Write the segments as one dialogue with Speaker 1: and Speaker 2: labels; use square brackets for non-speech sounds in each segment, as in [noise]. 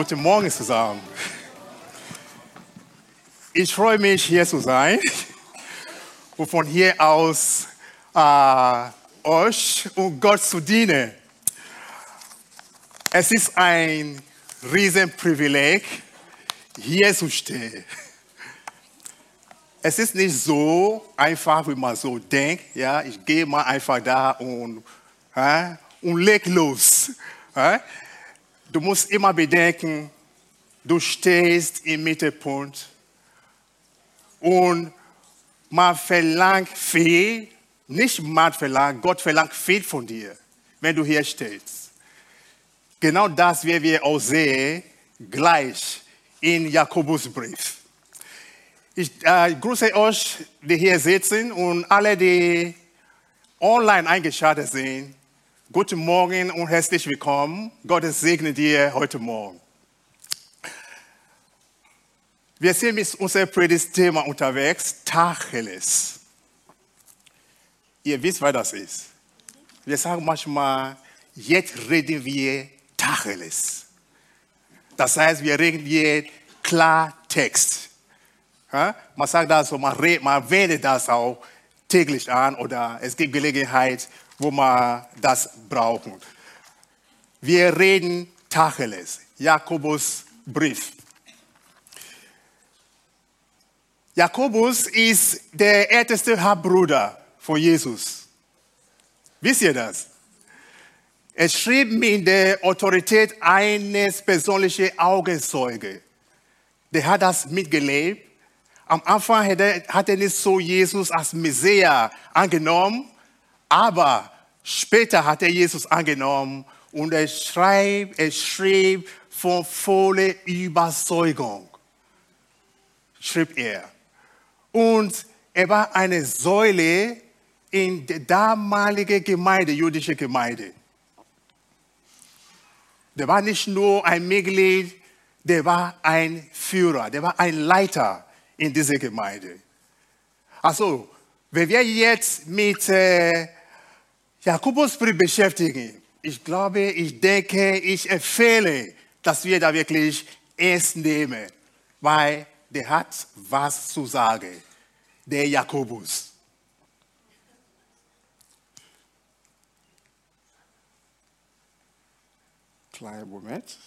Speaker 1: Guten Morgen zusammen. Ich freue mich, hier zu sein und von hier aus äh, euch und Gott zu dienen. Es ist ein Riesenprivileg, hier zu stehen. Es ist nicht so einfach, wie man so denkt. Ja, ich gehe mal einfach da und, äh, und leg los. Äh? Du musst immer bedenken, du stehst im Mittelpunkt und man verlangt viel, nicht man verlangt, Gott verlangt viel von dir, wenn du hier stehst. Genau das werden wir auch sehen, gleich in Jakobusbrief. Ich äh, grüße euch, die hier sitzen und alle, die online eingeschaltet sind. Guten Morgen und herzlich willkommen. Gott segne dir heute Morgen. Wir sind mit unserem Predigtthema unterwegs, Tacheles. Ihr wisst, was das ist. Wir sagen manchmal, jetzt reden wir Tacheles. Das heißt, wir reden hier Klartext. Man sagt das so, man, man wendet das auch täglich an oder es gibt Gelegenheit, wo man das brauchen. Wir reden Tacheles, Jakobus Brief. Jakobus ist der älteste Halbbruder von Jesus. Wisst ihr das? Er schrieb mit der Autorität eines persönlichen Augenzeuge. Der hat das mitgelebt. Am Anfang hat er, hat er nicht so Jesus als Messias angenommen, aber später hat er Jesus angenommen und er schreibt, er schrieb von voller Überzeugung, schrieb er. Und er war eine Säule in der damaligen Gemeinde, jüdische Gemeinde. Der war nicht nur ein Mitglied, der war ein Führer, der war ein Leiter in dieser Gemeinde. Also, wenn wir jetzt mit äh, Jakobusbrief beschäftigen, ich glaube, ich denke, ich empfehle, dass wir da wirklich ernst nehmen, weil der hat was zu sagen, der Jakobus. Kleinen Moment.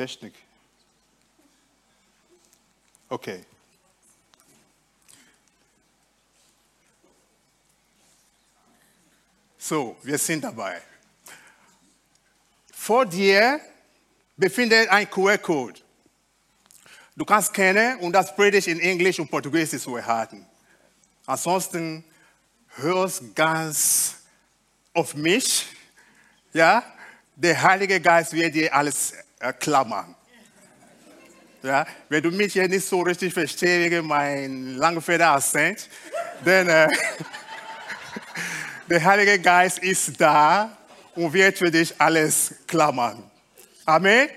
Speaker 1: Technik. Okay. So, wir sind dabei. Vor dir befindet ein QR-Code. Du kannst kennen und das Predigt in Englisch und Portugiesisch zu erhalten. Ansonsten hörst ganz auf mich. Ja, der Heilige Geist wird dir alles klammern. Ja, wenn du mich hier nicht so richtig verstehst mein langfeder Akzent, dann äh, [laughs] der Heilige Geist ist da und wird für dich alles klammern. Amen.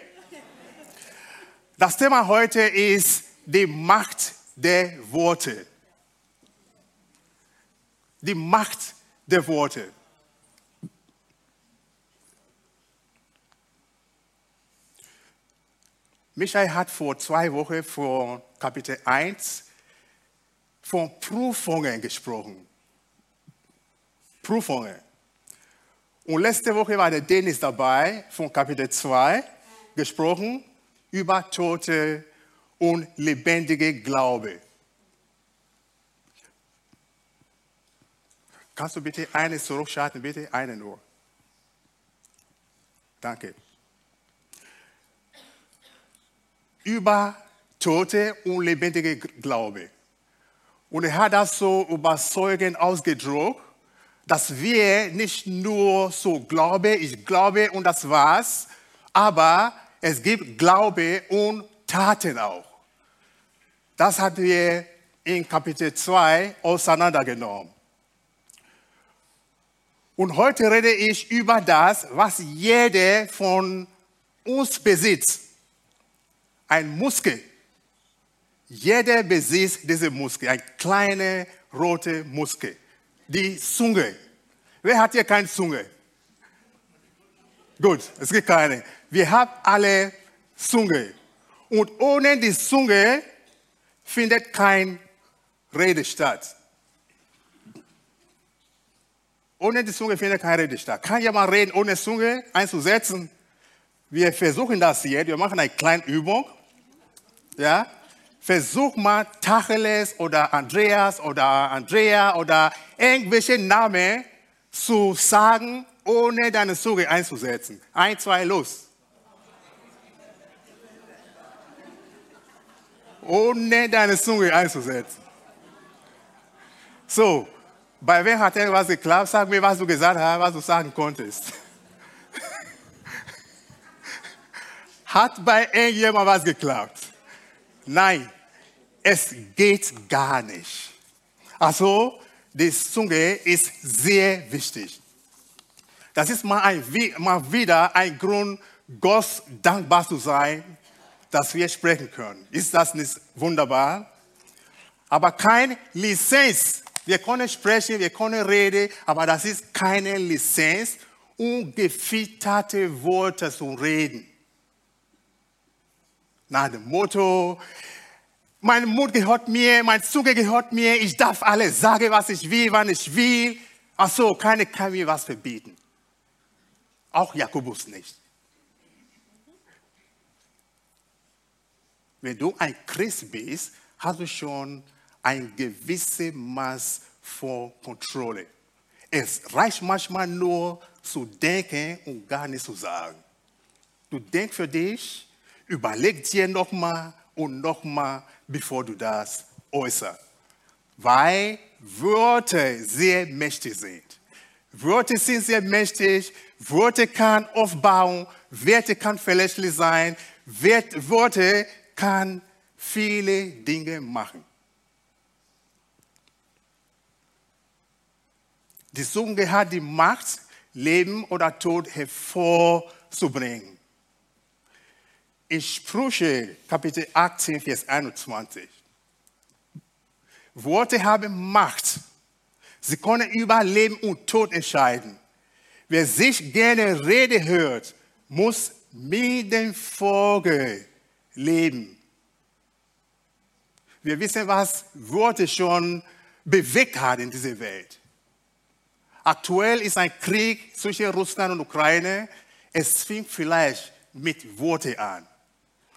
Speaker 1: Das Thema heute ist die Macht der Worte. Die Macht der Worte. Michael hat vor zwei Wochen vor Kapitel 1 von Prüfungen gesprochen. Prüfungen. Und letzte Woche war der Dennis dabei von Kapitel 2 gesprochen über Tote und lebendige Glaube. Kannst du bitte eine zurückschalten, bitte eine nur. Danke. Über Tote und lebendige Glaube. Und er hat das so überzeugend ausgedrückt, dass wir nicht nur so glauben, ich glaube und das war's, aber es gibt Glaube und Taten auch. Das hat wir in Kapitel 2 auseinandergenommen. Und heute rede ich über das, was jeder von uns besitzt. Ein Muskel. Jeder besitzt diese Muskel, ein kleiner roter Muskel. Die Zunge. Wer hat hier keine Zunge? Gut, es gibt keine. Wir haben alle Zunge. Und ohne die Zunge findet kein Rede statt. Ohne die Zunge findet keine Rede statt. Kann jemand reden, ohne Zunge einzusetzen? Wir versuchen das jetzt. Wir machen eine kleine Übung. Ja? Versuch mal Tacheles oder Andreas oder Andrea oder irgendwelche Namen zu sagen, ohne deine Zunge einzusetzen. Ein, zwei, los. Ohne deine Zunge einzusetzen. So, bei wem hat etwas geklappt? Sag mir, was du gesagt hast, was du sagen konntest. [laughs] hat bei irgendjemand was geklappt? Nein, es geht gar nicht. Also, die Zunge ist sehr wichtig. Das ist mal, ein, mal wieder ein Grund, Gott dankbar zu sein, dass wir sprechen können. Ist das nicht wunderbar? Aber kein Lizenz. Wir können sprechen, wir können reden, aber das ist keine Lizenz, um Worte zu reden. Nach dem Motto, mein Mund gehört mir, mein Zunge gehört mir, ich darf alles sagen, was ich will, wann ich will. Ach so, keiner kann mir was verbieten. Auch Jakobus nicht. Wenn du ein Christ bist, hast du schon ein gewisses Maß von Kontrolle. Es reicht manchmal nur zu denken und gar nicht zu sagen. Du denkst für dich, überleg dir nochmal und nochmal, bevor du das äußerst. Weil Worte sehr mächtig sind. Worte sind sehr mächtig. Worte kann aufbauen. Worte kann verletzlich sein. Worte kann viele Dinge machen. Die Zunge hat die Macht, Leben oder Tod hervorzubringen. In Sprüche Kapitel 18, Vers 21. Worte haben Macht. Sie können über Leben und Tod entscheiden. Wer sich gerne Rede hört, muss mit dem Vogel leben. Wir wissen, was Worte schon bewegt hat in dieser Welt. Aktuell ist ein Krieg zwischen Russland und Ukraine. Es fing vielleicht mit Worten an,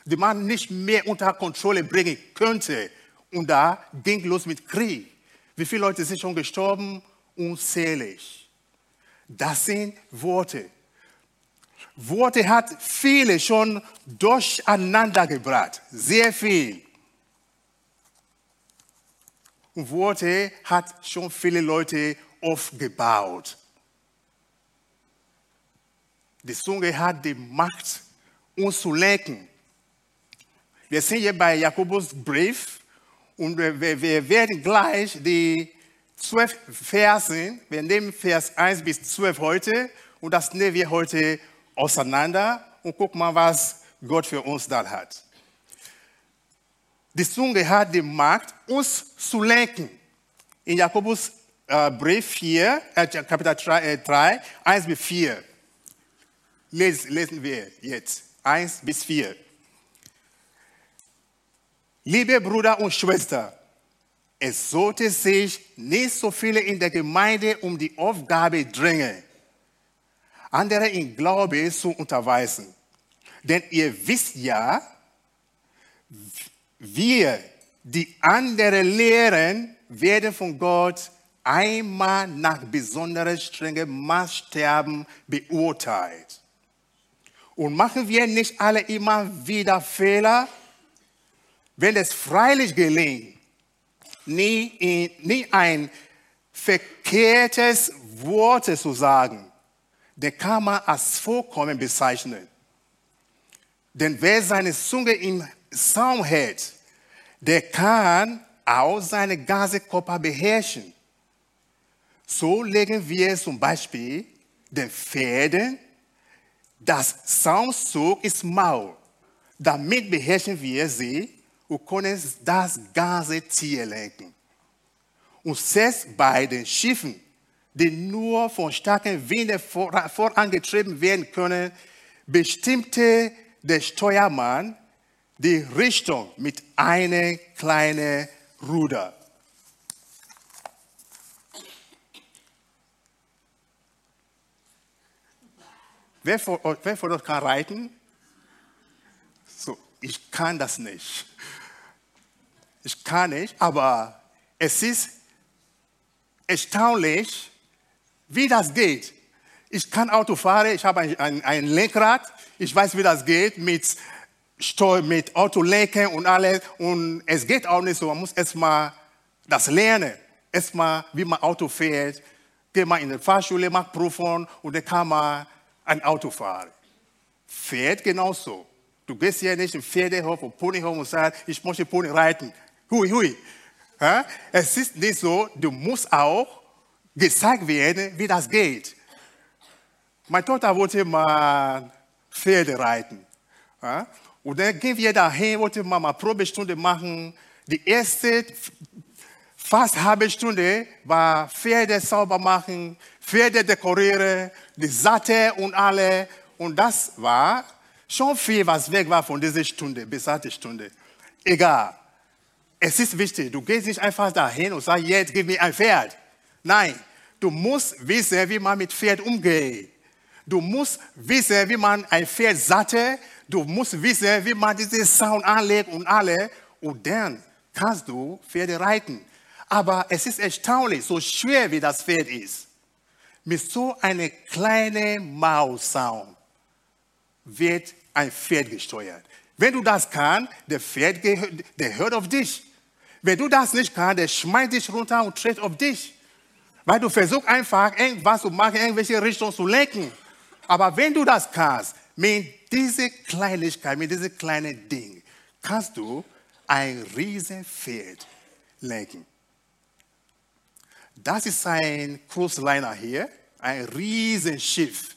Speaker 1: die man nicht mehr unter Kontrolle bringen könnte. Und da ging los mit Krieg. Wie viele Leute sind schon gestorben? Unzählig. Das sind Worte. Worte hat viele schon durcheinander gebracht. Sehr viel. Und Worte hat schon viele Leute aufgebaut. Die Zunge hat die Macht, uns zu lenken. Wir sind hier bei Jakobus Brief und wir, wir werden gleich die zwölf Versen, wir nehmen Vers 1 bis 12 heute und das nehmen wir heute auseinander und gucken mal, was Gott für uns da hat. Die Zunge hat die Macht, uns zu lenken. In Jakobus äh, Brief 4, äh, Kapitel 3, äh, 3, 1 bis 4. Lesen, lesen wir jetzt. 1 bis 4. Liebe Brüder und Schwestern, es sollte sich nicht so viele in der Gemeinde um die Aufgabe drängen, andere in Glaube zu unterweisen. Denn ihr wisst ja, wir, die andere lehren, werden von Gott einmal nach besonders strengen Maßstäben beurteilt. Und machen wir nicht alle immer wieder Fehler? Wenn es freilich gelingt, nie, nie ein verkehrtes Wort zu sagen, dann kann man als vollkommen bezeichnen. Denn wer seine Zunge im Saum hält, der kann auch seine ganze Körper beherrschen. So legen wir zum Beispiel den Pferden Das Saumzug ist Maul. Damit beherrschen wir sie und können das ganze Tier lenken. Und selbst bei den Schiffen, die nur von starken Winden vorangetrieben werden können, bestimmte der Steuermann die Richtung mit einem kleinen Ruder. Wer von euch kann reiten? Ich kann das nicht. Ich kann nicht, aber es ist erstaunlich, wie das geht. Ich kann Auto fahren, ich habe ein, ein, ein Lenkrad, ich weiß, wie das geht mit Steu mit Autolenken und alles. Und es geht auch nicht so. Man muss erstmal das lernen. Erstmal, wie man Auto fährt. Geht man in die Fahrschule, macht Prüfung und dann kann man ein Auto fahren. Pferd genauso. Du gehst hier nicht im Pferdehof oder Ponyhof und sagst, ich möchte Pony reiten. Hui, hui. Ja? Es ist nicht so, du musst auch gezeigt werden, wie das geht. Meine Tochter wollte mal Pferde reiten. Ja? Und dann gehen wir dahin, wollte mal eine Probestunde machen. Die erste fast halbe Stunde war Pferde sauber machen, Pferde dekorieren, die Satte und alle. Und das war schon viel, was weg war von dieser Stunde, besagte Stunde. Egal. Es ist wichtig, du gehst nicht einfach dahin und sagst, jetzt gib mir ein Pferd. Nein, du musst wissen, wie man mit Pferd umgeht. Du musst wissen, wie man ein Pferd satte. Du musst wissen, wie man diesen Sound anlegt und alle. Und dann kannst du Pferde reiten. Aber es ist erstaunlich, so schwer wie das Pferd ist. Mit so einem kleinen Maussound wird ein Pferd gesteuert. Wenn du das kannst, der Pferd der hört auf dich. Wenn du das nicht kannst, der schmeißt dich runter und tritt auf dich. Weil du versuchst einfach irgendwas zu machen, irgendwelche Richtungen zu lenken. Aber wenn du das kannst, mit dieser Kleinigkeit, mit diesem kleinen Ding, kannst du ein Riesenpferd lenken. Das ist ein Cruise Liner hier, ein Riesenschiff.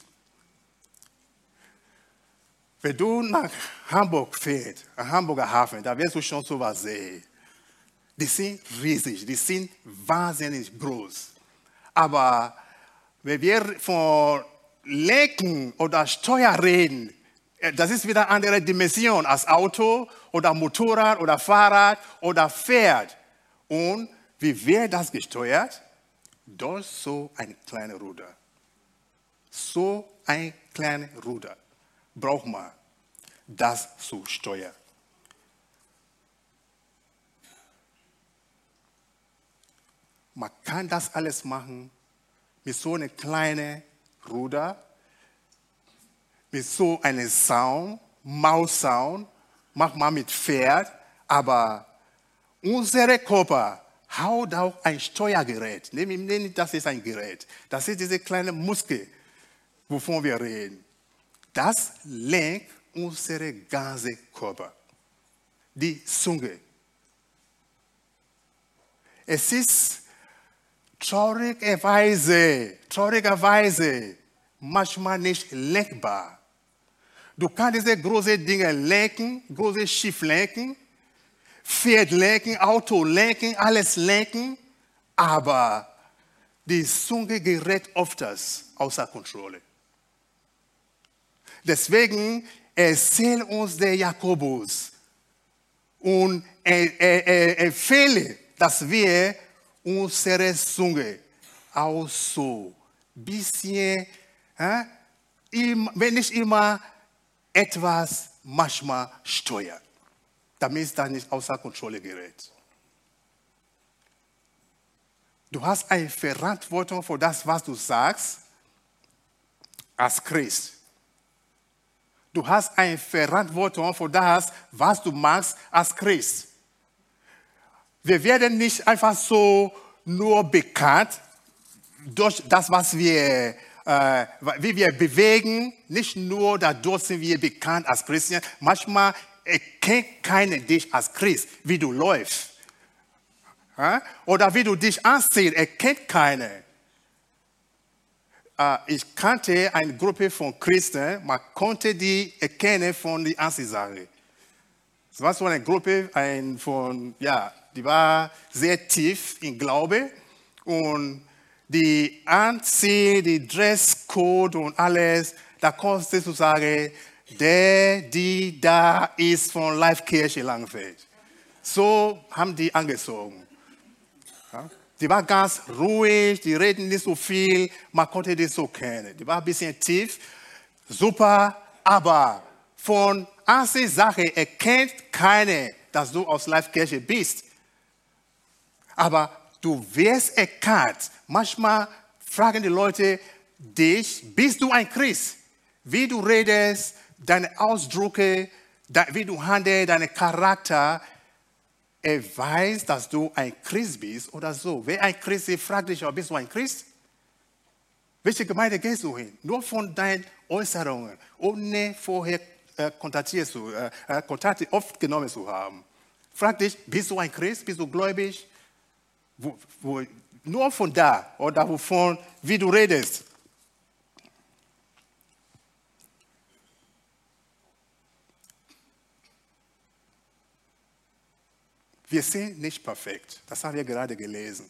Speaker 1: Wenn du nach Hamburg fährst, am Hamburger Hafen, da wirst du schon sowas sehen. Die sind riesig, die sind wahnsinnig groß. Aber wenn wir von Lenken oder Steuer reden, äh, das ist wieder eine andere Dimension als Auto oder Motorrad oder Fahrrad oder Pferd. Und wie wird das gesteuert? Durch so ein kleines Ruder. So ein kleines Ruder braucht man, das zu steuern. Man kann das alles machen mit so einem kleinen Ruder, mit so einem Sound, Maussound, macht man mit Pferd, aber unsere Körper haut auch ein Steuergerät. Das ist ein Gerät. Das ist diese kleine Muskel, wovon wir reden. Das lenkt unsere ganze Körper. Die Zunge. Es ist traurigerweise, traurigerweise manchmal nicht lenkbar. Du kannst diese großen Dinge lenken, große Schiff lenken, Pferd lenken, Auto lenken, alles lenken, aber die Zunge gerät oft außer Kontrolle. Deswegen erzählt uns der Jakobus und er, empfehle, dass wir unsere Zunge auch so ein bisschen, wenn nicht immer etwas manchmal steuert, damit es dann nicht außer Kontrolle gerät. Du hast eine Verantwortung für das, was du sagst, als Christ. Du hast eine Verantwortung für das, was du machst als Christ. Wir werden nicht einfach so nur bekannt durch das, was wir, äh, wie wir bewegen. Nicht nur dadurch sind wir bekannt als Christen. Manchmal erkennt keiner dich als Christ, wie du läufst. Oder wie du dich ansiehst, erkennt keiner. Ich kannte eine Gruppe von Christen, man konnte die erkennen von der Ansichtssache. Es war so eine Gruppe ein, von, ja, die war sehr tief im Glaube und die Anzieh, die Dresscode und alles, da konntest du sagen, der, die da ist von Live Kirche Langfeld. So haben die angezogen. Die war ganz ruhig, die reden nicht so viel, man konnte die so kennen. Die war ein bisschen tief, super, aber von Sache erkennt keiner, dass du aus Live-Kirche bist. Aber du wirst erkannt. Manchmal fragen die Leute dich, bist du ein Christ? Wie du redest, deine Ausdrücke, wie du handelst, dein Charakter, er weiß, dass du ein Christ bist oder so. Wer ein Christ ist, fragt dich, bist du ein Christ? Welche Gemeinde gehst du hin? Nur von deinen Äußerungen, ohne vorher äh, zu, äh, äh Kontakte aufgenommen zu haben. Frag dich, bist du ein Christ? Bist du gläubig? Wo, wo, nur von da oder wovon, wie du redest. Wir sind nicht perfekt. Das haben wir gerade gelesen.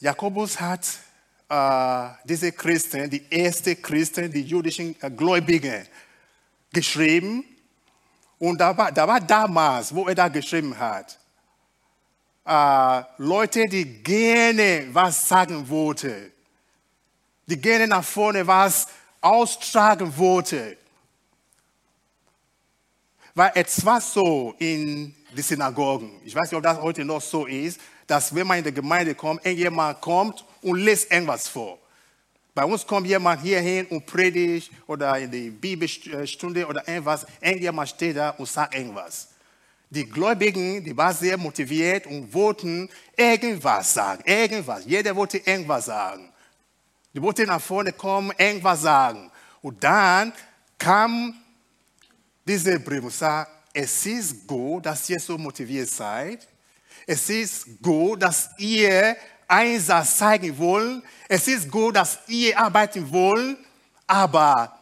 Speaker 1: Jakobus hat äh, diese Christen, die ersten Christen, die jüdischen äh, Gläubigen, geschrieben. Und da war, da war damals, wo er da geschrieben hat, äh, Leute, die gerne was sagen wollten, die gerne nach vorne was austragen wollten. Weil es war so in die Synagogen. Ich weiß nicht, ob das heute noch so ist, dass wenn man in die Gemeinde kommt, irgendjemand kommt und liest irgendwas vor. Bei uns kommt jemand hierhin und predigt oder in die Bibelstunde oder irgendwas. Irgendjemand steht da und sagt irgendwas. Die Gläubigen, die waren sehr motiviert und wollten irgendwas sagen. Irgendwas. Jeder wollte irgendwas sagen. Die wollten nach vorne kommen, irgendwas sagen. Und dann kam dieser Brief und sagt, es ist gut, dass ihr so motiviert seid. Es ist gut, dass ihr Einsatz zeigen wollt. Es ist gut, dass ihr arbeiten wollt. Aber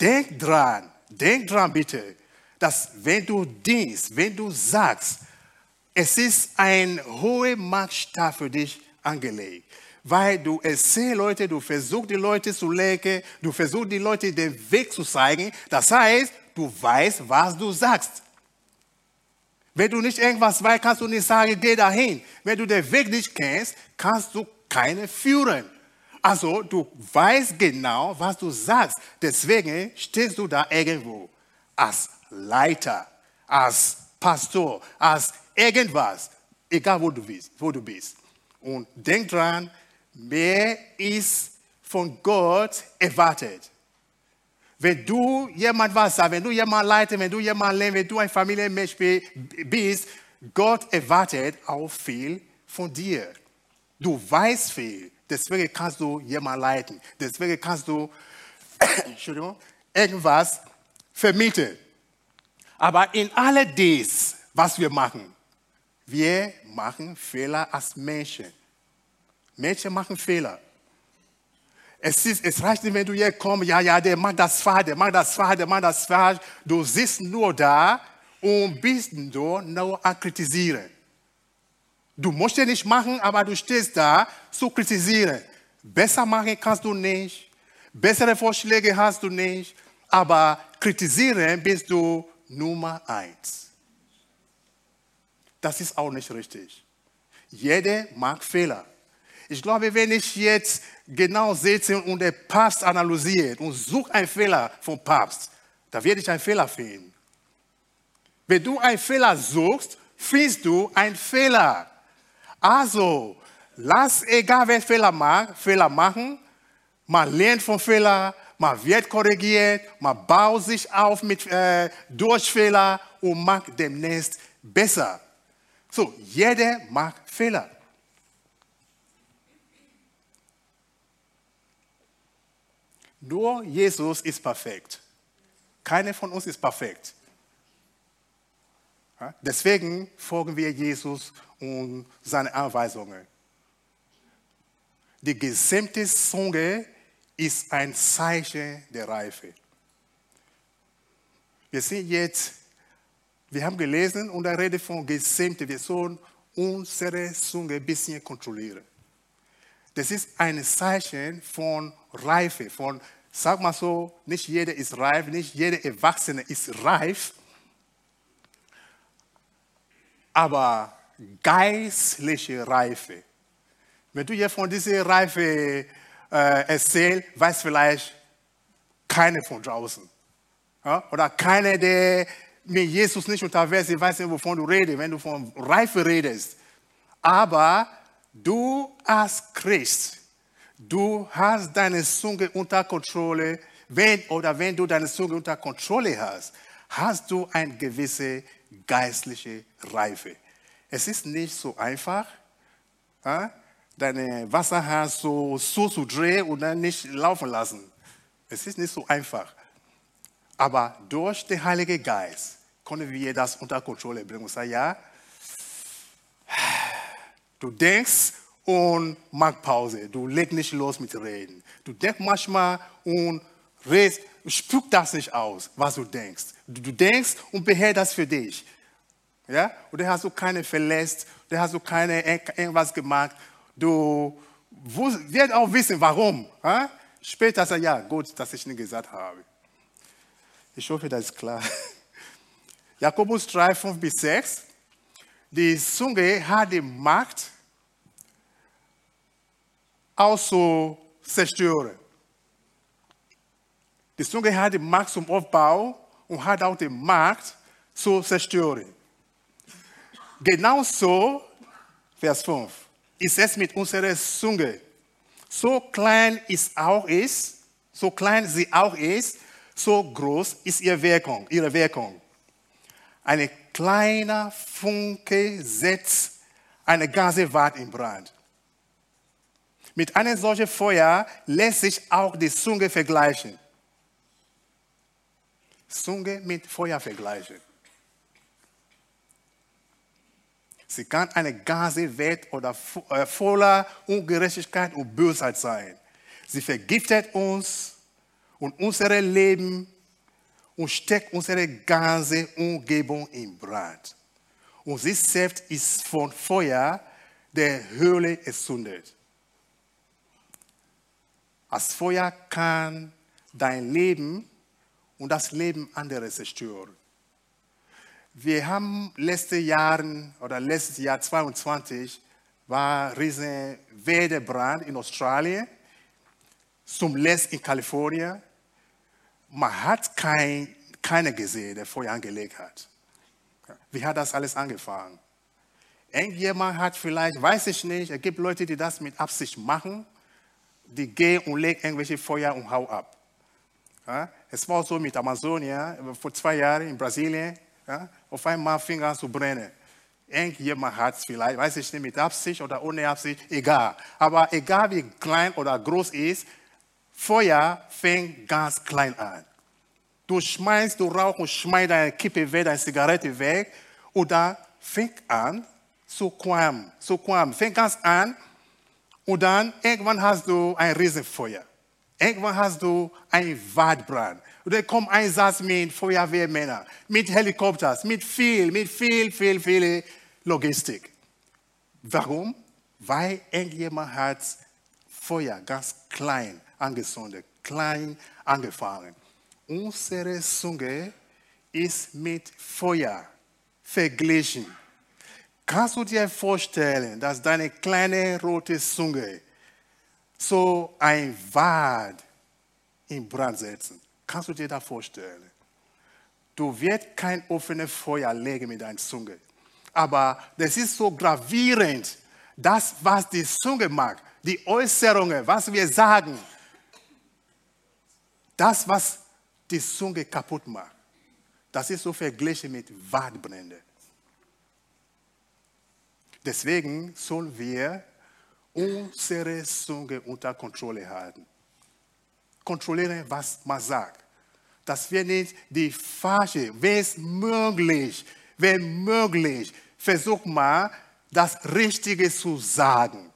Speaker 1: denk dran, denk dran bitte, dass wenn du dienst, wenn du sagst, es ist ein hoher Maßstab für dich angelegt. Weil du erzählst Leute, du versuchst die Leute zu lenken, du versuchst die Leute den Weg zu zeigen. Das heißt, du weißt, was du sagst. Wenn du nicht irgendwas weißt, kannst du nicht sagen, geh dahin. Wenn du den Weg nicht kennst, kannst du keine führen. Also du weißt genau, was du sagst. Deswegen stehst du da irgendwo als Leiter, als Pastor, als irgendwas, egal wo du bist. Wo du bist. Und denk dran, mehr ist von Gott erwartet. Wenn du jemand was sagst, wenn du jemand leitest, wenn du jemand lernst, wenn du ein Familienmensch bist, Gott erwartet auch viel von dir. Du weißt viel, deswegen kannst du jemand leiten. Deswegen kannst du [coughs] Entschuldigung, irgendwas vermitteln. Aber in all dies, was wir machen, wir machen Fehler als Menschen. Menschen machen Fehler. Es, ist, es reicht nicht, wenn du hier kommst, ja, ja, der macht das falsch, der macht das falsch, der macht das falsch. Du sitzt nur da und bist nur, nur am Kritisieren. Du musst ja nicht machen, aber du stehst da zu kritisieren. Besser machen kannst du nicht, bessere Vorschläge hast du nicht, aber kritisieren bist du Nummer eins. Das ist auch nicht richtig. Jeder mag Fehler. Ich glaube, wenn ich jetzt genau sitze und der Papst analysiert und sucht einen Fehler vom Papst, da werde ich einen Fehler finden. Wenn du einen Fehler suchst, findest du einen Fehler. Also, lass, egal wer Fehler macht, Fehler machen. Man lernt von Fehlern, man wird korrigiert, man baut sich auf mit, äh, durch Fehler und macht demnächst besser. So, jeder macht Fehler. Nur Jesus ist perfekt. Keiner von uns ist perfekt. Deswegen folgen wir Jesus und seine Anweisungen. die gesamte Zunge ist ein Zeichen der Reife. Wir sind jetzt, wir haben gelesen und da redet von gesamte, wir sollen unsere Zunge ein bisschen kontrollieren. Das ist ein Zeichen von Reife, von, sag mal so, nicht jeder ist reif, nicht jeder Erwachsene ist reif, aber geistliche Reife. Wenn du hier von dieser Reife äh, erzählst, weiß vielleicht keiner von draußen. Ja? Oder keiner, der mit Jesus nicht unterwegs ist, weiß nicht, wovon du redest, wenn du von Reife redest. Aber du als Christ, du hast deine Zunge unter Kontrolle. Wenn, oder wenn du deine Zunge unter Kontrolle hast, hast du eine gewisse geistliche Reife. Es ist nicht so einfach, deine Wasserhahn so, so zu drehen und dann nicht laufen lassen. Es ist nicht so einfach. Aber durch den Heiligen Geist können wir das unter Kontrolle bringen und sagen, ja, du denkst und mach Pause. Du legst nicht los mit Reden. Du denkst manchmal und redest, spuck das nicht aus, was du denkst. Du, denkst und behält das für dich. Ja? Und dann hast du keine verletzt, dann hast du keine irgendwas gemacht. Du wirst auch wissen, warum. Ja? Später du, ja, gut, dass ich nicht gesagt habe. Ich hoffe, das ist klar. [laughs] Jakobus 3, 5 bis 6. Die Zunge hat die Macht, auch zu zerstören. Die Zunge hat die Macht zum Aufbau und hat auch die Macht zu zerstören. Genauso, Vers 5, ist es mit unserer Zunge. So klein ist auch ist, so klein sie auch ist, so groß ist ihre Wirkung. Ihre Wirkung. Ein kleiner Funke setzt eine ganze Wand in Brand. Mit einem solchen Feuer lässt sich auch die Zunge vergleichen. Zunge mit Feuer vergleichen. Sie kann eine ganze Welt oder äh, voller Ungerechtigkeit und Bösheit sein. Sie vergiftet uns und unser Leben und steckt unsere ganze Umgebung in Brand. Und sie selbst ist von Feuer der Höhle entzündet. Als Feuer kann dein Leben und das Leben anderer zerstören. Wir haben letzte Jahren oder letztes Jahr 22 war riesen Wetterbrand in Australien, zum Letzt in Kalifornien. Man hat kein, keine gesehen, der Feuer angelegt hat. Wie hat das alles angefangen? Irgendjemand hat vielleicht, weiß ich nicht, es gibt Leute, die das mit Absicht machen, die gehen und legen irgendwelche Feuer und hau ab. Ja? Es war so mit Amazonia vor zwei Jahren in Brasilien. Ja? Auf einmal fing an zu brennen. Irgendjemand hat es vielleicht, weiß ich nicht, mit Absicht oder ohne Absicht, egal. Aber egal wie klein oder groß ist, Feuer fängt ganz klein an. Du schmeißt, du rauchst und schmeißt deine Kippe weg, deine Zigarette weg und dann fängt an zu qualmen, zu qualmen. Fängt ganz an und dann irgendwann hast du ein Riesenfeuer. Irgendwann hast du einen Waldbrand. Und dann kommt ein Satz mit Feuerwehrmännern, mit Helikopters, mit viel, mit viel, viel, viel Logistik. Warum? Weil irgendjemand hat Feuer ganz klein angezündet, klein angefangen. Unsere Zunge ist mit Feuer verglichen. Kannst du dir vorstellen, dass deine kleine rote Zunge so ein Wald in Brand setzen. Kannst du dir das vorstellen? Du wirst kein offenes Feuer legen mit deiner Zunge. Aber das ist so gravierend, das, was die Zunge macht, die Äußerungen, was wir sagen, das, was die Zunge kaputt macht, das ist so verglichen mit Waldbränden. Deswegen sollen wir unsere Zunge unter Kontrolle halten. Kontrollieren, was man sagt. Dass wir nicht die falsche, wenn es möglich, wenn möglich, versuch mal, das Richtige zu sagen.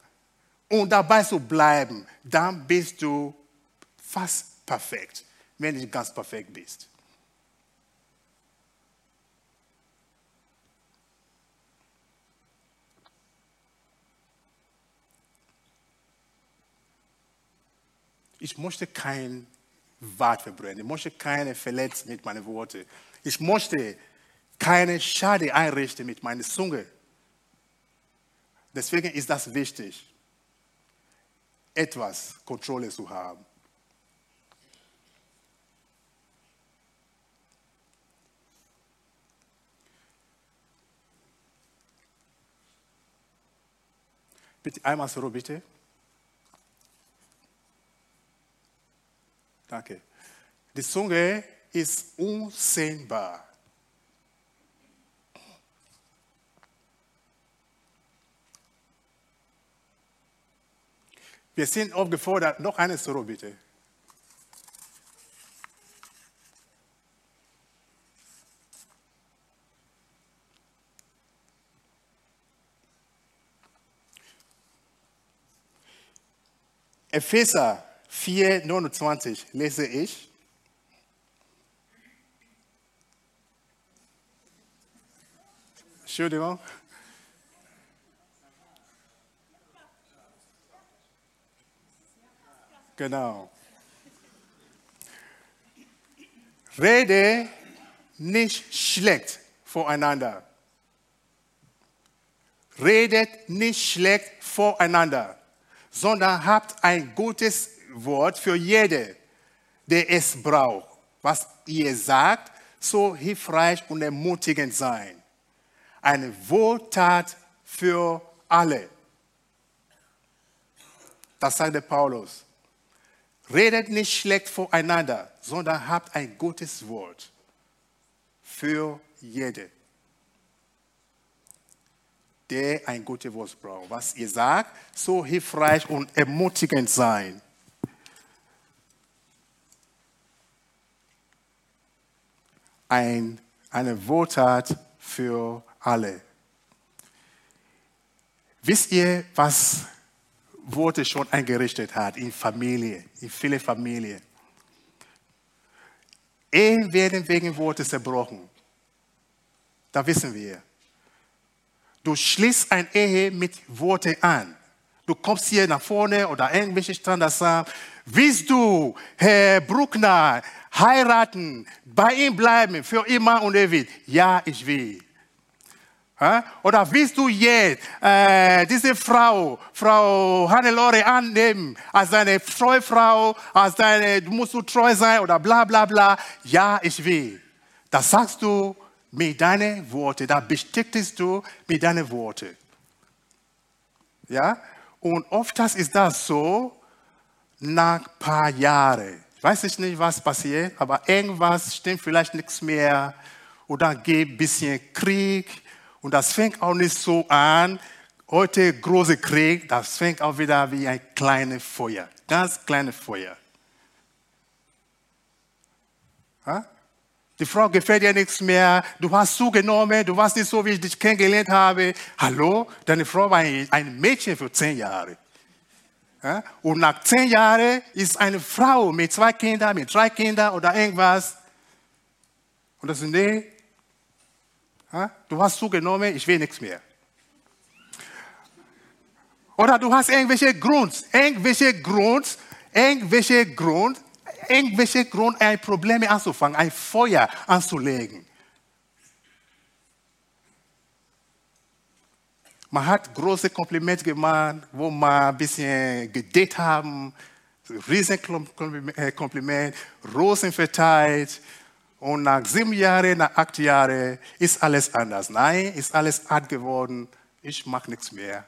Speaker 1: und dabei zu bleiben, dann bist du fast perfekt, wenn du ganz perfekt bist. Ich möchte kein Wort verbrennen. Ich möchte keine verletzen mit meinen Worten. Ich möchte keine Schade einrichten mit meiner Zunge. Deswegen ist das wichtig, etwas Kontrolle zu haben. Bitte einmal so, bitte. Danke. Die Zunge ist unsehnbar. Wir sind aufgefordert, noch eine Soro bitte. Epheser 4, 29 lese ich. Entschuldigung. Genau. Rede nicht schlecht voreinander. Redet nicht schlecht voreinander, sondern habt ein gutes Wort für jede, der es braucht. Was ihr sagt, so hilfreich und ermutigend sein. Eine Wohltat für alle. Das sagt der Paulus. Redet nicht schlecht voreinander, sondern habt ein gutes Wort für jede, der ein gutes Wort braucht. Was ihr sagt, so hilfreich und ermutigend sein. Ein, eine Wohltat für alle. Wisst ihr, was Worte schon eingerichtet hat in Familie, in viele Familien. Ehen werden wegen Worte zerbrochen. Da wissen wir. Du schließt ein Ehe mit Worte an. Du kommst hier nach vorne oder irgendwelche Standards sagen, willst du, Herr Bruckner, heiraten, bei ihm bleiben, für immer und ewig? Ja, ich will. Oder willst du jetzt äh, diese Frau, Frau Hannelore, annehmen als deine Treufrau, als deine, du musst du treu sein oder bla bla bla? Ja, ich will. Das sagst du mit deinen Worten, da bestätigst du mit deinen Worten. Ja? Und oft ist das so, nach ein paar Jahren, weiß ich nicht, was passiert, aber irgendwas stimmt vielleicht nichts mehr oder gibt ein bisschen Krieg und das fängt auch nicht so an, heute große Krieg, das fängt auch wieder wie ein kleines Feuer, ganz kleines Feuer. Ha? Die Frau gefällt dir nichts mehr, du hast zugenommen, du warst nicht so, wie ich dich kennengelernt habe. Hallo, deine Frau war ein Mädchen für zehn Jahre. Und nach zehn Jahren ist eine Frau mit zwei Kindern, mit drei Kindern oder irgendwas. Und das ist, nee, Du hast zugenommen, ich will nichts mehr. Oder du hast irgendwelche Grund, irgendwelche Grund, irgendwelche Grund, irgendwelche Grund, ein Problem anzufangen, ein Feuer anzulegen. Man hat große Komplimente gemacht, wo man ein bisschen gedate haben, Riesenkompliment, Rosen verteilt, und nach sieben Jahren, nach acht Jahren ist alles anders. Nein, ist alles hart geworden. Ich mache nichts mehr.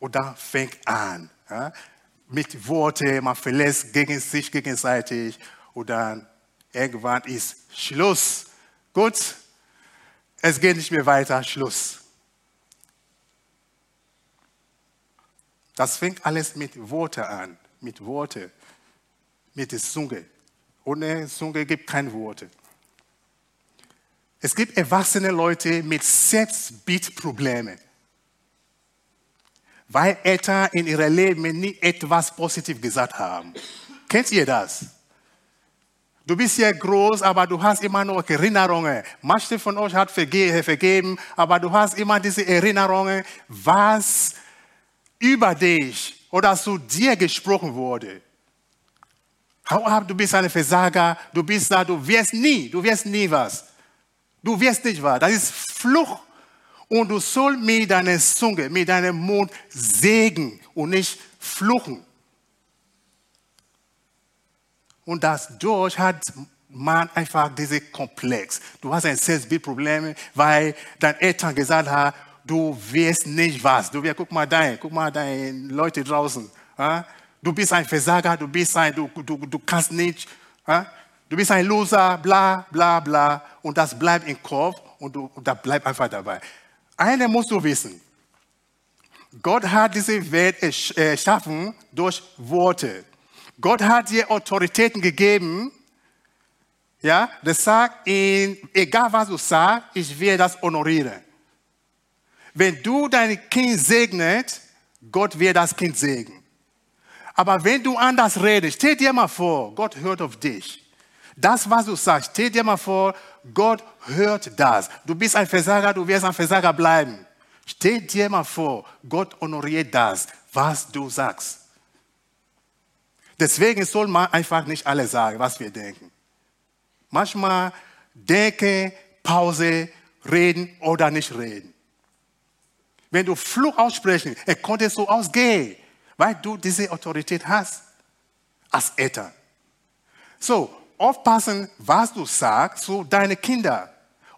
Speaker 1: Und dann fängt an. Ja, mit Worten, man verlässt gegen sich gegenseitig. Und dann irgendwann ist Schluss. Gut, es geht nicht mehr weiter, Schluss. Das fängt alles mit Worten an, mit Worten, mit der Zunge. Ohne Zunge gibt keine Worte. Es gibt erwachsene Leute mit Selbstbildproblemen. weil Eltern in ihrem Leben nie etwas positiv gesagt haben. Kennt ihr das? Du bist ja groß, aber du hast immer noch Erinnerungen. Manche von euch hat verge vergeben, aber du hast immer diese Erinnerungen, was über dich oder zu dir gesprochen wurde. Hau ab, du bist ein Versager, du bist da, du wirst nie, du wirst nie was. Du wirst nicht was. Das ist Fluch. Und du sollst mit deiner Zunge, mit deinem Mund sägen und nicht fluchen. Und dadurch hat man einfach diese Komplex. Du hast ein Selbstbildproblem, weil deine Eltern gesagt haben, du wirst nicht was. Du wirst, guck mal dein, guck mal deine Leute draußen. Du bist ein Versager, du bist ein, du, du, du kannst nicht. Du bist ein Loser, bla, bla, bla. Und das bleibt im Kopf und, du, und das bleibt einfach dabei. Eine musst du wissen. Gott hat diese Welt erschaffen durch Worte. Gott hat dir Autoritäten gegeben. Ja, das sagt, in, egal was du sagst, ich werde das honorieren. Wenn du dein Kind segnet, Gott wird das Kind segnen. Aber wenn du anders redest, stell dir mal vor, Gott hört auf dich. Das, was du sagst, stell dir mal vor, Gott hört das. Du bist ein Versager, du wirst ein Versager bleiben. Stell dir mal vor, Gott honoriert das, was du sagst. Deswegen soll man einfach nicht alles sagen, was wir denken. Manchmal denke, Pause, reden oder nicht reden. Wenn du Fluch aussprechen, er konnte so ausgehen, weil du diese Autorität hast als Eltern. So, aufpassen, was du sagst zu deinen Kindern.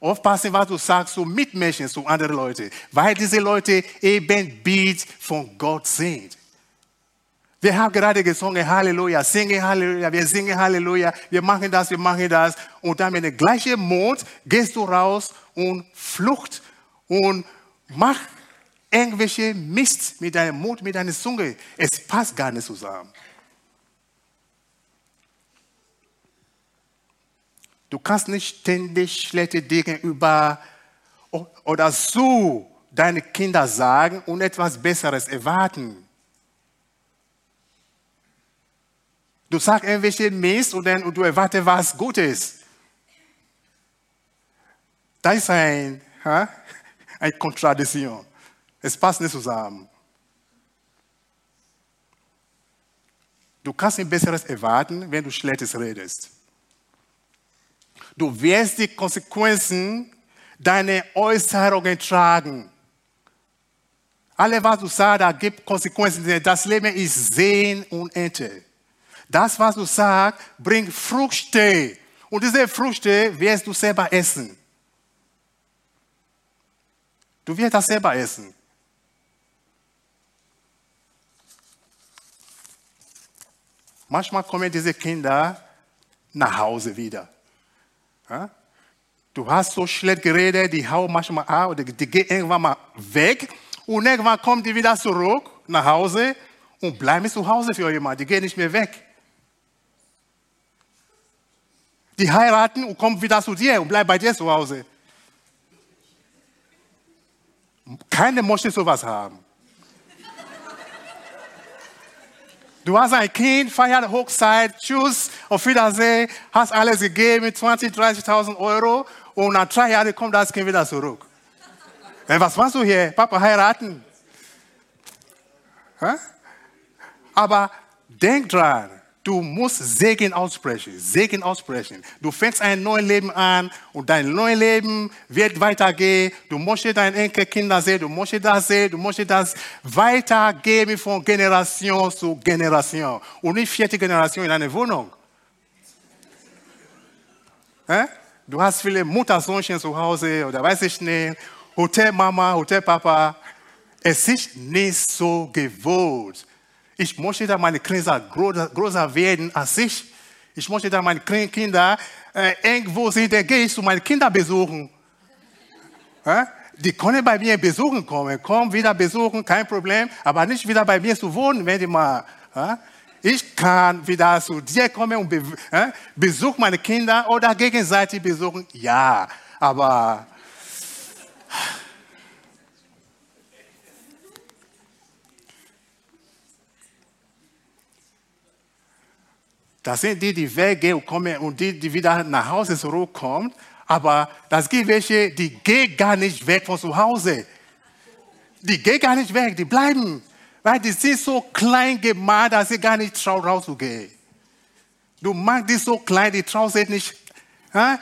Speaker 1: Aufpassen, was du sagst zu Mitmenschen, zu anderen Leuten, weil diese Leute eben Bild von Gott sind. Wir haben gerade gesungen, Halleluja, singe Halleluja, wir singen Halleluja, wir machen das, wir machen das. Und dann mit dem gleichen Mund gehst du raus und flucht und mach irgendwelche Mist mit deinem Mund, mit deiner Zunge. Es passt gar nicht zusammen. Du kannst nicht ständig schlechte Dinge über oder so deine Kinder sagen und etwas Besseres erwarten. Du sagst irgendwelche Mist und, dann, und du erwartest was Gutes. Das ist ein, ha, eine Kontradiktion. Es passt nicht zusammen. Du kannst ein Besseres erwarten, wenn du Schlechtes redest. Du wirst die Konsequenzen deiner Äußerungen tragen. Alle, was du sagst, da gibt Konsequenzen. Das Leben ist Sehen und Ernte. Das, was du sagst, bringt Früchte. Und diese Früchte wirst du selber essen. Du wirst das selber essen. Manchmal kommen diese Kinder nach Hause wieder. Ja? Du hast so schlecht geredet, die hauen manchmal ab oder die gehen irgendwann mal weg und irgendwann kommen die wieder zurück nach Hause und bleiben zu Hause für jemanden. Die gehen nicht mehr weg. Die heiraten und kommen wieder zu dir und bleiben bei dir zu Hause. Keiner möchte sowas haben. Du hast ein Kind, feiert Hochzeit, tschüss, auf Wiedersehen, hast alles gegeben, 20, 30.000 Euro und nach drei Jahren kommt das Kind wieder zurück. Was machst du hier? Papa heiraten? Aber denk dran, Du musst Segen aussprechen, Segen aussprechen. Du fängst ein neues Leben an und dein neues Leben wird weitergehen. Du möchtest deine Enkelkinder sehen, du möchtest das sehen, du möchtest das weitergeben von Generation zu Generation. Und nicht vierte Generation in einer Wohnung. Du hast viele Muttersöhnchen zu Hause oder weiß ich nicht, Hotelmama, Hotelpapa. Es ist nicht so gewohnt. Ich möchte, dass meine Kinder größer werden als ich. Ich möchte, dass meine Kinder äh, irgendwo sind, dann gehe ich zu meinen Kindern besuchen. Ja? Die können bei mir besuchen kommen, kommen wieder besuchen, kein Problem, aber nicht wieder bei mir zu wohnen, wenn die mal. Ja? Ich kann wieder zu dir kommen und be äh, besuchen meine Kinder oder gegenseitig besuchen. Ja, aber Das sind die, die weggehen und kommen und die, die wieder nach Hause zurückkommen. Aber das gibt welche, die gehen gar nicht weg von zu Hause. Die gehen gar nicht weg, die bleiben. Weil die sind so klein gemacht, dass sie gar nicht trauen, rauszugehen. Du magst die so klein, die trauen sich nicht,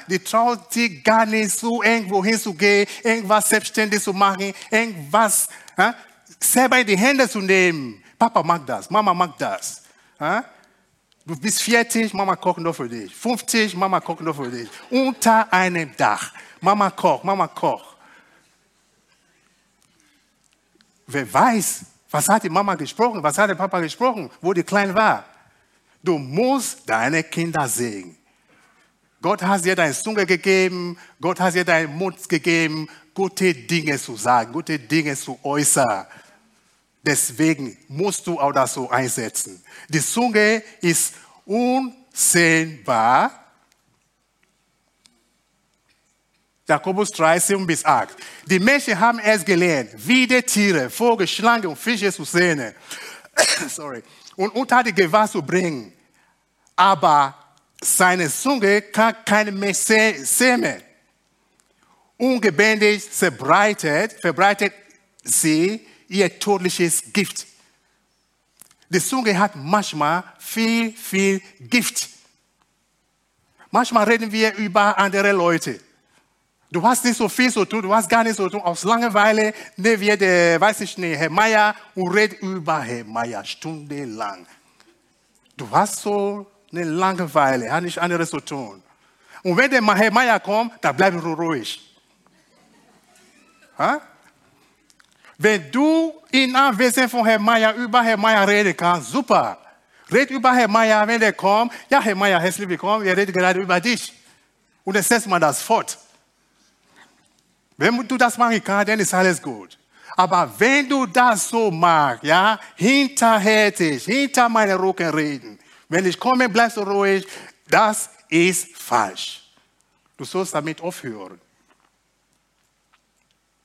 Speaker 1: die trauen sich gar nicht so irgendwo hinzugehen, irgendwas selbstständig zu machen, irgendwas selber in die Hände zu nehmen. Papa mag das, Mama mag das. Du bist 40, Mama kocht noch für dich. 50, Mama kocht noch für dich. Unter einem Dach. Mama kocht, Mama kocht. Wer weiß, was hat die Mama gesprochen, was hat der Papa gesprochen, wo die klein war. Du musst deine Kinder sehen. Gott hat dir deine Zunge gegeben, Gott hat dir deinen Mund gegeben, gute Dinge zu sagen, gute Dinge zu äußern. Deswegen musst du auch das so einsetzen. Die Zunge ist unsehnbar. Jakobus 3, 7 bis 8. Die Menschen haben es gelernt, wie die Tiere, Vögel, Schlangen und Fische zu sehen. [coughs] Sorry. Und unter die Gewalt zu bringen aber seine Zunge kann kein Mensch sehen. Ungebändigt verbreitet, verbreitet sie ihr tödliches Gift. Die Zunge hat manchmal viel, viel Gift. Manchmal reden wir über andere Leute. Du hast nicht so viel zu tun, du hast gar nichts zu tun. Aus Langeweile nehmen wir, der, weiß ich nicht, Herr Meier und reden über Herr Meier stundenlang. Du hast so eine Langeweile, hat nichts anderes zu tun. Und wenn der Herr Meier kommt, dann bleib ruhig. Ha? Wenn du in Anwesenheit von Herrn Meier über Herrn Meier reden kannst, super. Red über Herrn Meier, wenn der kommt. Ja, Herr Meier, herzlich willkommen. Wir reden gerade über dich. Und dann setzt man das fort. Wenn du das machen kannst, dann ist alles gut. Aber wenn du das so magst, ja, hinterhältig, hinter meinen Rücken reden, wenn ich komme, bleibst du ruhig. Das ist falsch. Du sollst damit aufhören.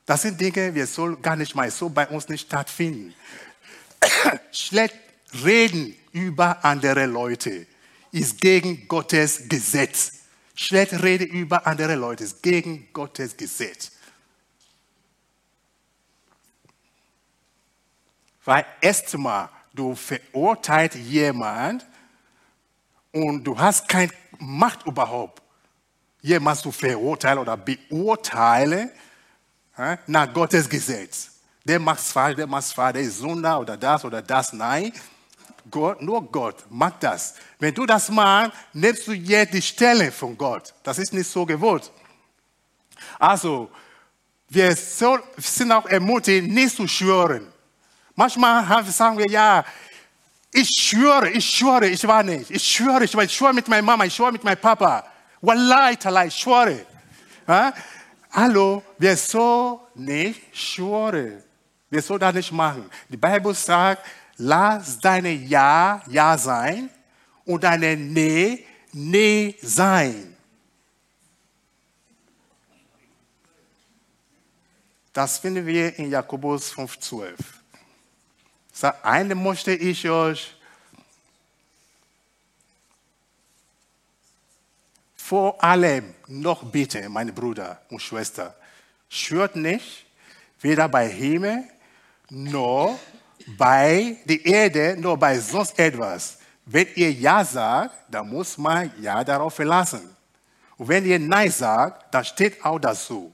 Speaker 1: Das sind Dinge, wir sollen gar nicht mal so bei uns nicht stattfinden. [coughs] Schlecht reden über andere Leute ist gegen Gottes Gesetz. Schlecht reden über andere Leute ist gegen Gottes Gesetz. Weil erstmal, du verurteilt jemand, und du hast keine Macht überhaupt, jemanden zu verurteilen oder beurteilen nach Gottes Gesetz. Der macht falsch, der macht falsch, der ist Sünder oder das oder das. Nein, Gott, nur Gott macht das. Wenn du das machst, nimmst du jetzt die Stelle von Gott. Das ist nicht so gewollt. Also, wir sind auch ermutigt, nicht zu schwören. Manchmal sagen wir, ja, ich schwöre, ich schwöre, ich war nicht. Ich schwöre, ich, war, ich schwöre mit meiner Mama, ich schwöre mit meinem Papa. Wallahi, talai, ich schwöre. Hallo, wir sollen nicht schwören. Wir sollen das nicht machen. Die Bibel sagt, lass deine Ja, Ja sein und deine Nee, Nee sein. Das finden wir in Jakobus 5,12. Sagt, eine möchte ich euch vor allem noch bitten, meine Brüder und Schwester, schwört nicht, weder bei Himmel noch bei der Erde, noch bei sonst etwas. Wenn ihr Ja sagt, dann muss man Ja darauf verlassen. Und wenn ihr Nein sagt, dann steht auch dazu.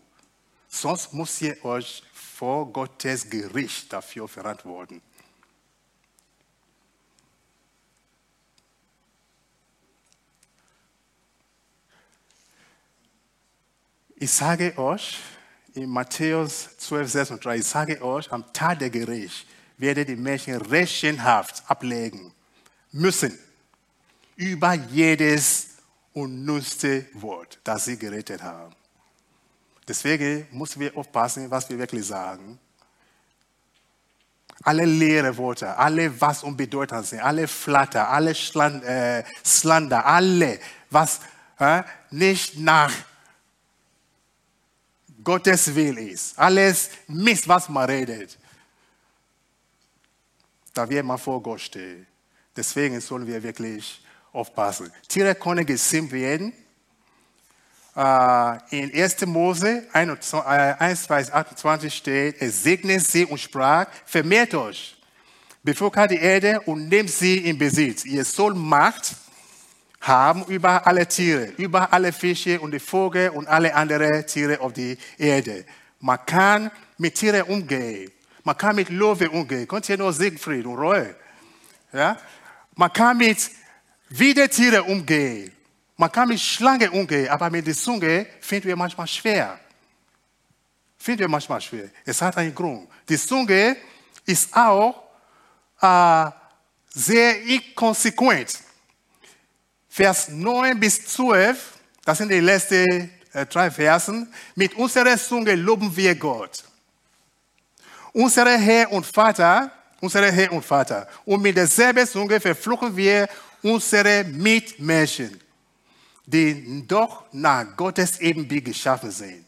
Speaker 1: Sonst muss ihr euch vor Gottes Gericht dafür verantworten. Ich sage euch, in Matthäus 12, 36, ich sage euch, am Tag der Gericht werden die Menschen rechenhaft ablegen müssen über jedes unnütze Wort, das sie gerettet haben. Deswegen müssen wir aufpassen, was wir wirklich sagen. Alle leere Worte, alle was unbedeutend sind, alle Flatter, alle äh, Slander, alle was nicht nach Gottes Will ist. Alles Mist, was man redet. Da wird man vor Gott stehen. Deswegen sollen wir wirklich aufpassen. Tiere können gezähmt werden. Äh, in 1. Mose 1, 2, 28 steht, es segnet sie und sprach, vermehrt euch, bevölkert die Erde und nehmt sie in Besitz. Ihr sollt Macht haben über alle Tiere, über alle Fische und die Vögel und alle anderen Tiere auf der Erde. Man kann mit Tieren umgehen. Man kann mit Löwe umgehen. Kommt hier nur Siegfried und Roy. Ja? Man kann mit Wiedertieren umgehen. Man kann mit Schlangen umgehen, aber mit der Zunge finden wir manchmal schwer. Finden wir manchmal schwer. Es hat einen Grund. Die Zunge ist auch äh, sehr inkonsequent. Vers 9 bis 12, das sind die letzten äh, drei Versen. Mit unserer Zunge loben wir Gott. Unser Herr und Vater, unser Herr und Vater. Und mit derselben Zunge verfluchen wir unsere Mitmenschen, die doch nach Gottes Ebenbild geschaffen sind.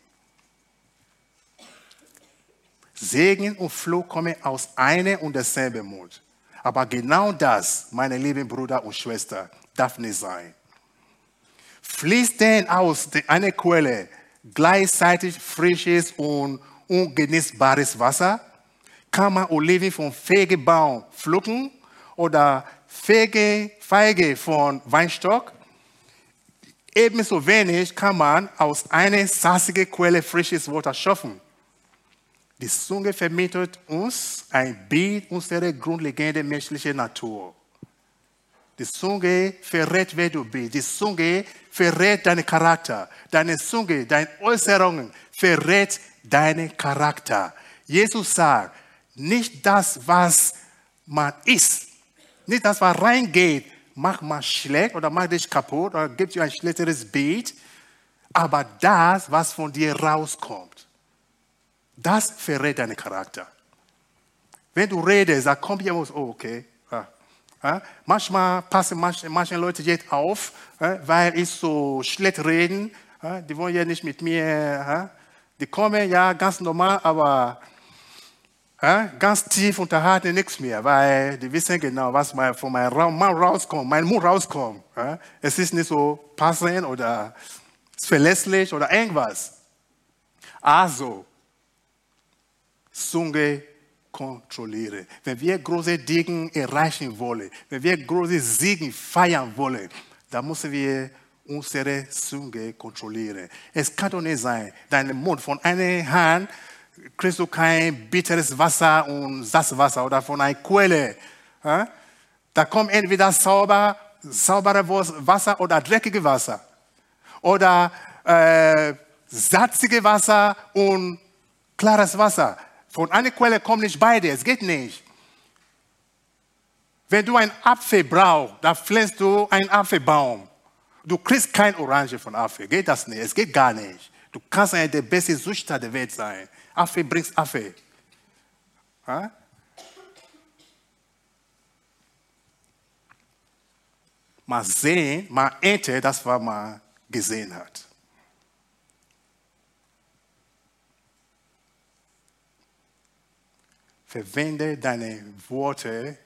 Speaker 1: Segen und Fluch kommen aus einem und derselben Mund. Aber genau das, meine lieben Brüder und Schwestern, darf nicht sein. Fließt denn aus einer Quelle gleichzeitig frisches und ungenießbares Wasser? Kann man Oliven vom Fegebaum pflücken oder Fege, Feige von Weinstock? Ebenso wenig kann man aus einer salzigen Quelle frisches Wasser schaffen. Die Zunge vermittelt uns ein Bild unserer grundlegenden menschlichen Natur. Die Zunge verrät, wer du bist. Die Zunge verrät deinen Charakter. Deine Zunge, deine Äußerungen verrät deinen Charakter. Jesus sagt, nicht das, was man isst, nicht das, was reingeht, macht man schlecht oder macht dich kaputt oder gibt dir ein schlechteres Bild, aber das, was von dir rauskommt, das verrät deinen Charakter. Wenn du redest, da kommt jemand, oh, okay, ja, manchmal passen manche, manche Leute jetzt auf, ja, weil ich so schlecht reden. Ja, die wollen ja nicht mit mir. Die kommen ja ganz normal, aber ganz tief unterhalten nichts mehr, weil die wissen genau, was von meinem Raum rauskommt, mein Mund rauskommt. Es ist nicht so passend oder verlässlich oder irgendwas. Also, Zunge kontrollieren. Wenn wir große Dinge erreichen wollen, wenn wir große Siege feiern wollen, dann müssen wir unsere Zunge kontrollieren. Es kann doch nicht sein, dein Mund von einer Hand kriegst du kein bitteres Wasser und Salzwasser oder von einer Quelle. Da kommt entweder sauber, sauberes Wasser oder dreckiges Wasser. Oder äh, salziges Wasser und klares Wasser. Von einer Quelle kommt nicht beide, es geht nicht. Wenn du einen Apfel brauchst, dann pflanzt du einen Apfelbaum. Du kriegst kein Orange von Apfel. Geht das nicht? Es geht gar nicht. Du kannst einer der beste Süchter der Welt sein. Apfel bringt Apfel. Ha? Mal sehen, mal ernten, das, was man gesehen hat. Verwende deine Worte,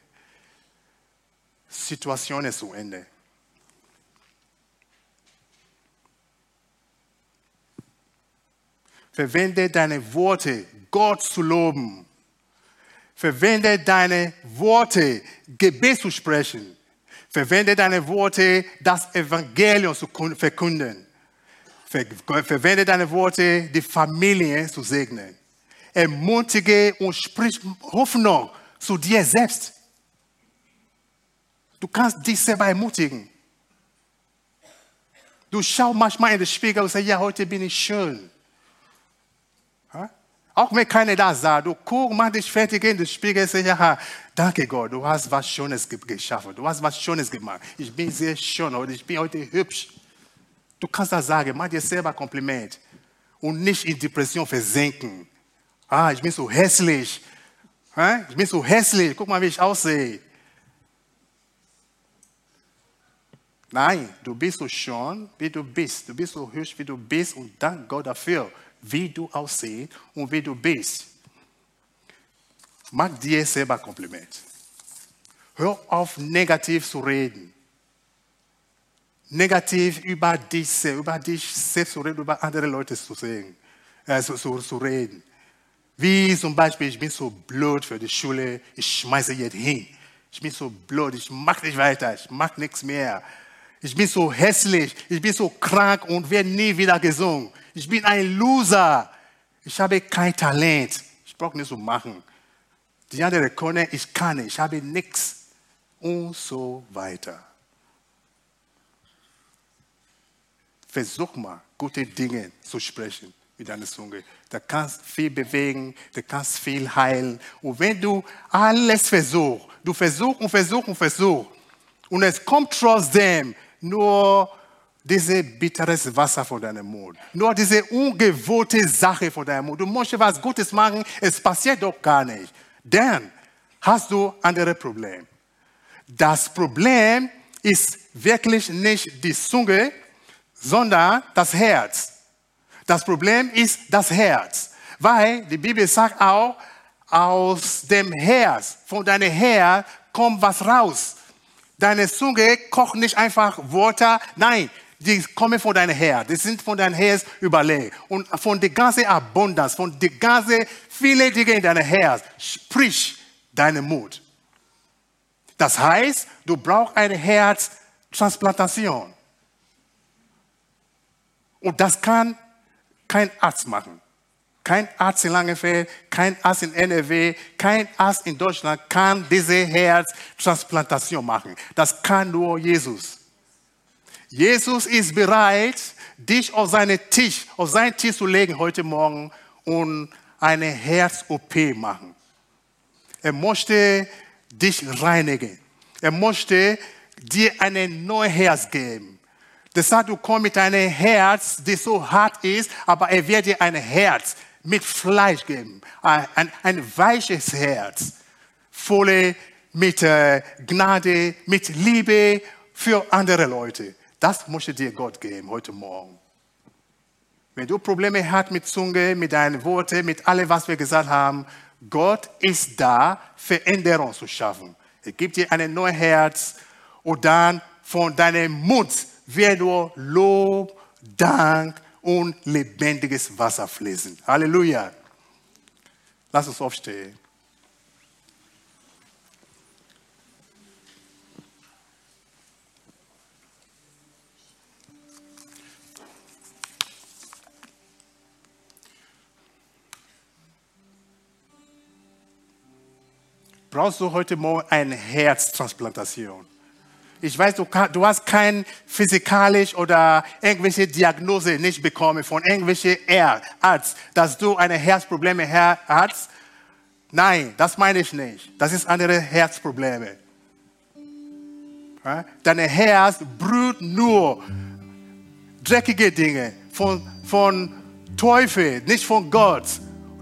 Speaker 1: Situationen zu Ende. Verwende deine Worte, Gott zu loben. Verwende deine Worte, Gebet zu sprechen. Verwende deine Worte, das Evangelium zu verkünden. Verwende deine Worte, die Familie zu segnen ermutige und sprich Hoffnung zu dir selbst. Du kannst dich selber ermutigen. Du schaust manchmal in den Spiegel und sagst, ja, heute bin ich schön. Auch wenn keiner das sagt, du guckst, mach dich fertig in den Spiegel und sagst, ja, danke Gott, du hast was Schönes geschaffen, du hast was Schönes gemacht. Ich bin sehr schön heute, ich bin heute hübsch. Du kannst das sagen, mach dir selber Kompliment und nicht in Depression versenken. Ah, ich bin so hässlich. Ich bin so hässlich. Guck mal, wie ich aussehe. Nein, du bist so schön, wie du bist. Du bist so hübsch, wie du bist. Und dank Gott dafür, wie du aussiehst und wie du bist. Mach dir selber Kompliment. Hör auf, negativ zu reden. negativ über dich, über dich selbst zu reden, über andere Leute zu, sehen, äh, zu, zu, zu reden. Wie zum Beispiel, ich bin so blöd für die Schule, ich schmeiße jetzt hin. Ich bin so blöd, ich mag nicht weiter, ich mag nichts mehr. Ich bin so hässlich, ich bin so krank und werde nie wieder gesungen. Ich bin ein Loser. Ich habe kein Talent. Ich brauche nichts zu machen. Die anderen können, ich kann nicht, ich habe nichts. Und so weiter. Versuch mal, gute Dinge zu sprechen mit deiner Zunge. Da kannst viel bewegen, da kannst viel heilen. Und wenn du alles versuchst, du versuchst und versuchst und versuchst, und es kommt trotzdem nur dieses bitteres Wasser von deinem Mund, nur diese ungewohnte Sache von deinem Mund. Du möchtest was Gutes machen, es passiert doch gar nicht. Dann hast du andere Probleme. Das Problem ist wirklich nicht die Zunge, sondern das Herz. Das Problem ist das Herz, weil die Bibel sagt auch, aus dem Herz, von deinem Herz kommt was raus. Deine Zunge kocht nicht einfach Worte, nein, die kommen von deinem Herz, die sind von deinem Herz überlegt. Und von der ganzen Abundanz, von der ganzen vielen Dinge in deinem Herz, sprich deine Mut. Das heißt, du brauchst eine Herztransplantation. Und das kann kein Arzt machen. Kein Arzt in Langenfeld, kein Arzt in NRW, kein Arzt in Deutschland kann diese Herztransplantation machen. Das kann nur Jesus. Jesus ist bereit, dich auf seinen Tisch, auf seinen Tisch zu legen heute Morgen und eine Herz-OP machen. Er möchte dich reinigen. Er möchte dir ein neues Herz geben. Deshalb, du kommst mit einem Herz, das so hart ist, aber er wird dir ein Herz mit Fleisch geben. Ein, ein, ein weiches Herz. Volle mit äh, Gnade, mit Liebe für andere Leute. Das möchte dir Gott geben heute Morgen. Wenn du Probleme hast mit Zunge, mit deinen Worten, mit allem, was wir gesagt haben, Gott ist da, Veränderung zu schaffen. Er gibt dir ein neues Herz und dann von deinem Mund wird nur Lob, Dank und lebendiges Wasser fließen. Halleluja. Lass uns aufstehen. Brauchst du heute Morgen eine Herztransplantation? Ich weiß, du, du hast kein physikalisch oder irgendwelche Diagnose nicht bekommen von irgendwelchen Arzt, dass du eine Herzprobleme hast. Nein, das meine ich nicht. Das ist andere Herzprobleme. Dein Herz brüht nur dreckige Dinge von, von Teufel, nicht von Gott.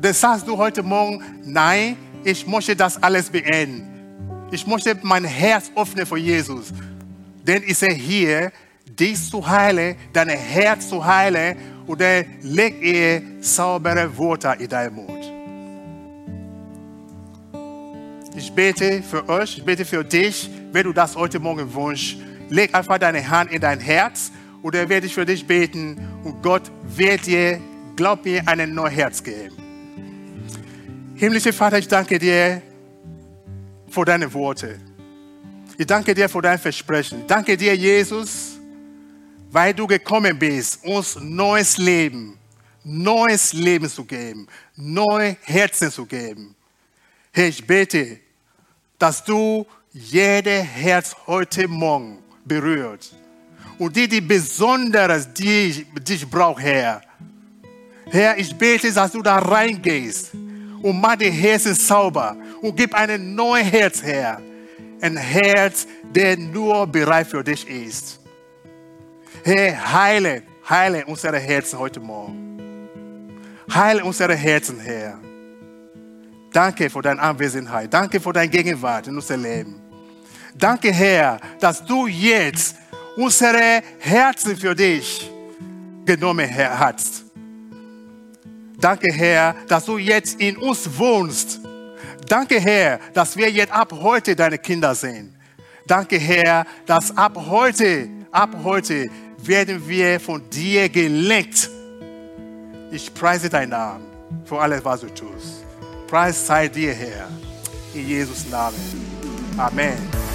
Speaker 1: Das sagst du heute Morgen, nein, ich möchte das alles beenden. Ich möchte mein Herz öffnen für Jesus. Denn ist er hier, dich zu heilen, dein Herz zu heilen und er legt er saubere Worte in deinen Mund. Ich bete für euch, ich bete für dich, wenn du das heute Morgen wünschst. Leg einfach deine Hand in dein Herz und er wird für dich beten und Gott wird dir, glaub mir, ein neues Herz geben. Himmlischer Vater, ich danke dir für deine Worte. Ich danke dir für dein Versprechen. Danke dir, Jesus, weil du gekommen bist, uns neues Leben, neues Leben zu geben, neue Herzen zu geben. Herr, ich bete, dass du jede Herz heute Morgen berührt und die, die besonders die dich braucht, Herr. Herr, ich bete, dass du da reingehst und mach die Herzen sauber und gib ein neues Herz, Herr ein Herz, der nur bereit für dich ist. Herr, heile, heile unsere Herzen heute Morgen. Heile unsere Herzen, Herr. Danke für deine Anwesenheit. Danke für deine Gegenwart in unserem Leben. Danke, Herr, dass du jetzt unsere Herzen für dich genommen hast. Danke, Herr, dass du jetzt in uns wohnst Danke, Herr, dass wir jetzt ab heute deine Kinder sind. Danke, Herr, dass ab heute Ab heute werden wir von dir gelenkt. Ich preise deinen Namen für alles, was du tust. Preis sei dir, Herr. In Jesus' Namen. Amen.